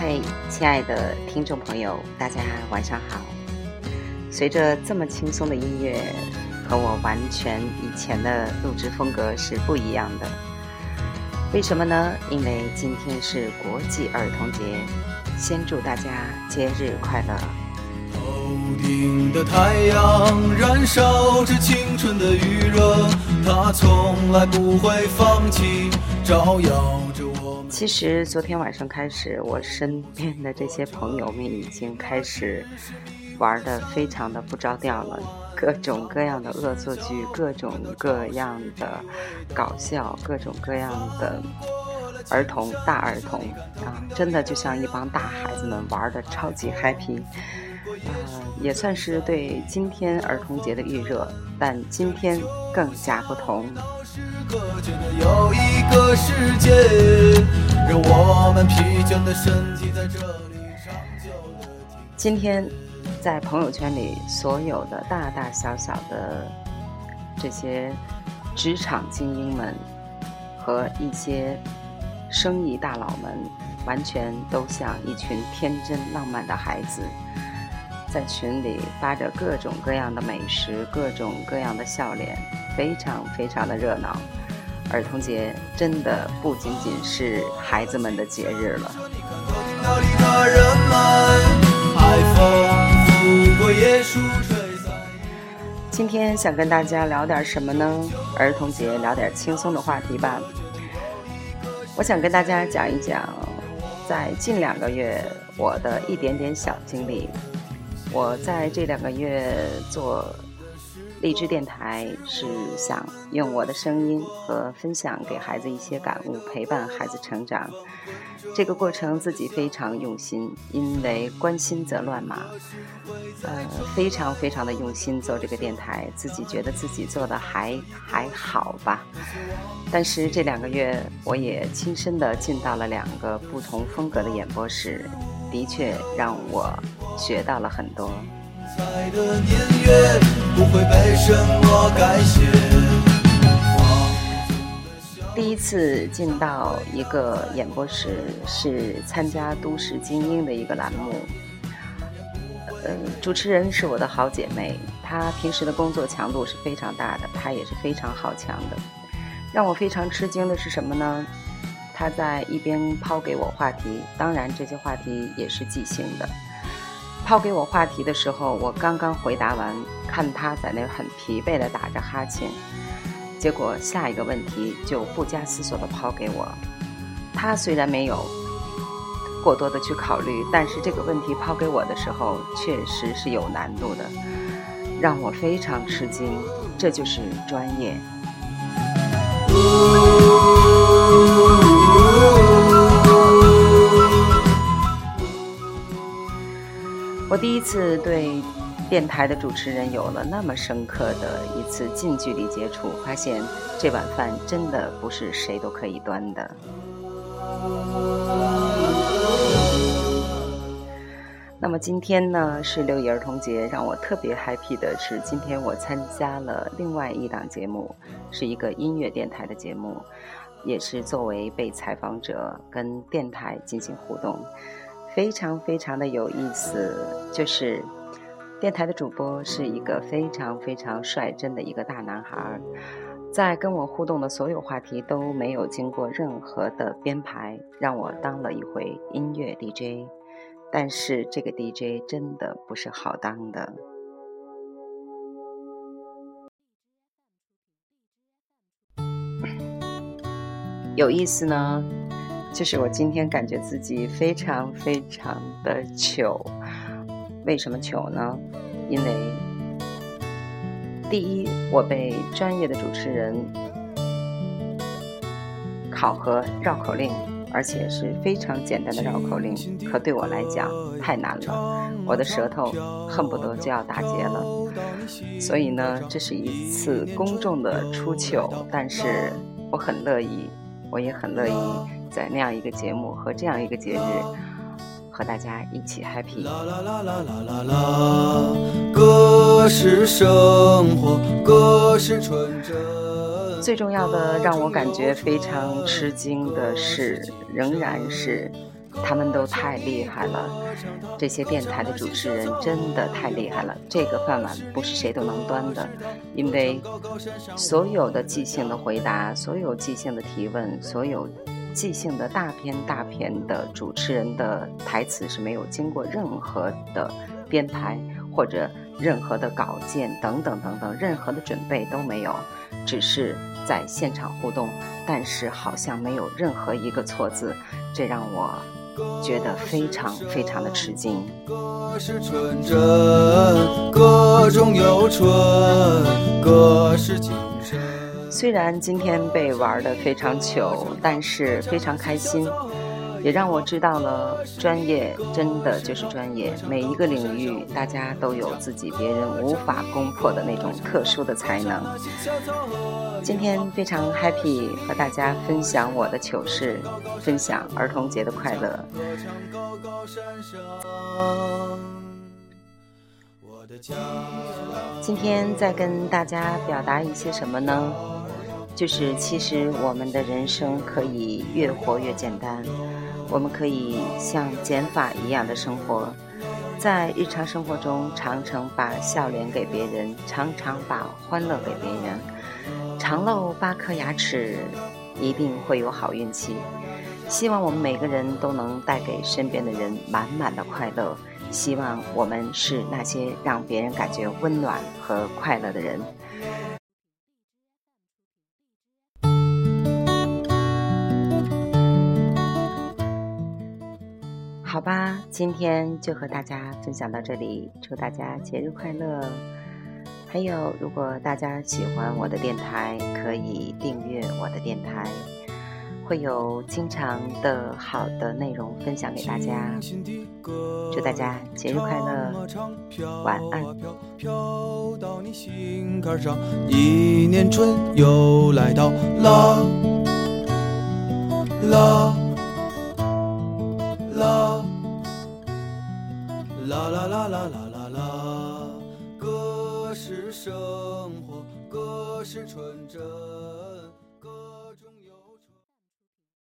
嘿，亲爱的听众朋友，大家晚上好。随着这么轻松的音乐，和我完全以前的录制风格是不一样的。为什么呢？因为今天是国际儿童节，先祝大家节日快乐。头顶的太阳燃烧着青春的余热，它从来不会放弃，照耀。其实昨天晚上开始，我身边的这些朋友们已经开始玩的非常的不着调了。各种各样的恶作剧，各种各样的搞笑，各种各样的儿童大儿童啊，真的就像一帮大孩子们玩的超级 happy，呃，也算是对今天儿童节的预热，但今天更加不同。让我们疲倦的身体在这里长久的今天。在朋友圈里，所有的大大小小的这些职场精英们和一些生意大佬们，完全都像一群天真浪漫的孩子，在群里发着各种各样的美食，各种各样的笑脸，非常非常的热闹。儿童节真的不仅仅是孩子们的节日了。今天想跟大家聊点什么呢？儿童节聊点轻松的话题吧。我想跟大家讲一讲，在近两个月我的一点点小经历。我在这两个月做。荔枝电台是想用我的声音和分享给孩子一些感悟，陪伴孩子成长。这个过程自己非常用心，因为关心则乱嘛。呃，非常非常的用心做这个电台，自己觉得自己做的还还好吧。但是这两个月，我也亲身的进到了两个不同风格的演播室，的确让我学到了很多。彩的年月不会被什么改写第一次进到一个演播室，是参加《都市精英》的一个栏目。呃，主持人是我的好姐妹，她平时的工作强度是非常大的，她也是非常好强的。让我非常吃惊的是什么呢？她在一边抛给我话题，当然这些话题也是即兴的。抛给我话题的时候，我刚刚回答完，看他在那很疲惫的打着哈欠，结果下一个问题就不加思索的抛给我。他虽然没有过多的去考虑，但是这个问题抛给我的时候，确实是有难度的，让我非常吃惊。这就是专业。我第一次对电台的主持人有了那么深刻的一次近距离接触，发现这碗饭真的不是谁都可以端的。那么今天呢是六一儿童节，让我特别 happy 的是，今天我参加了另外一档节目，是一个音乐电台的节目，也是作为被采访者跟电台进行互动。非常非常的有意思，就是电台的主播是一个非常非常率真的一个大男孩，在跟我互动的所有话题都没有经过任何的编排，让我当了一回音乐 DJ，但是这个 DJ 真的不是好当的，有意思呢。就是我今天感觉自己非常非常的糗，为什么糗呢？因为第一，我被专业的主持人考核绕口令，而且是非常简单的绕口令，可对我来讲太难了，我的舌头恨不得就要打结了。所以呢，这是一次公众的出糗，但是我很乐意，我也很乐意。在那样一个节目和这样一个节日，和大家一起 happy。最重要的，让我感觉非常吃惊的是，仍然是他们都太厉害了，这些电台的主持人真的太厉害了。这个饭碗不是谁都能端的，因为所有的即兴的回答，所有即兴的提问，所有即兴的大片大片的主持人的台词是没有经过任何的编排或者任何的稿件等等等等，任何的准备都没有，只是在现场互动，但是好像没有任何一个错字，这让我。觉得非常非常的吃惊。歌是纯真，歌中有纯，歌是精神。虽然今天被玩的非常糗，但是非常开心。也让我知道了，专业真的就是专业。每一个领域，大家都有自己别人无法攻破的那种特殊的才能。今天非常 happy 和大家分享我的糗事，分享儿童节的快乐。今天再跟大家表达一些什么呢？就是其实我们的人生可以越活越简单。我们可以像减法一样的生活，在日常生活中，常常把笑脸给别人，常常把欢乐给别人。常露八颗牙齿，一定会有好运气。希望我们每个人都能带给身边的人满满的快乐。希望我们是那些让别人感觉温暖和快乐的人。好吧，今天就和大家分享到这里，祝大家节日快乐！还有，如果大家喜欢我的电台，可以订阅我的电台，会有经常的好的内容分享给大家。祝大家节日快乐，晚安。一年春又来到啦啦。啦啦啦啦啦啦啦，歌是生活，歌是纯真。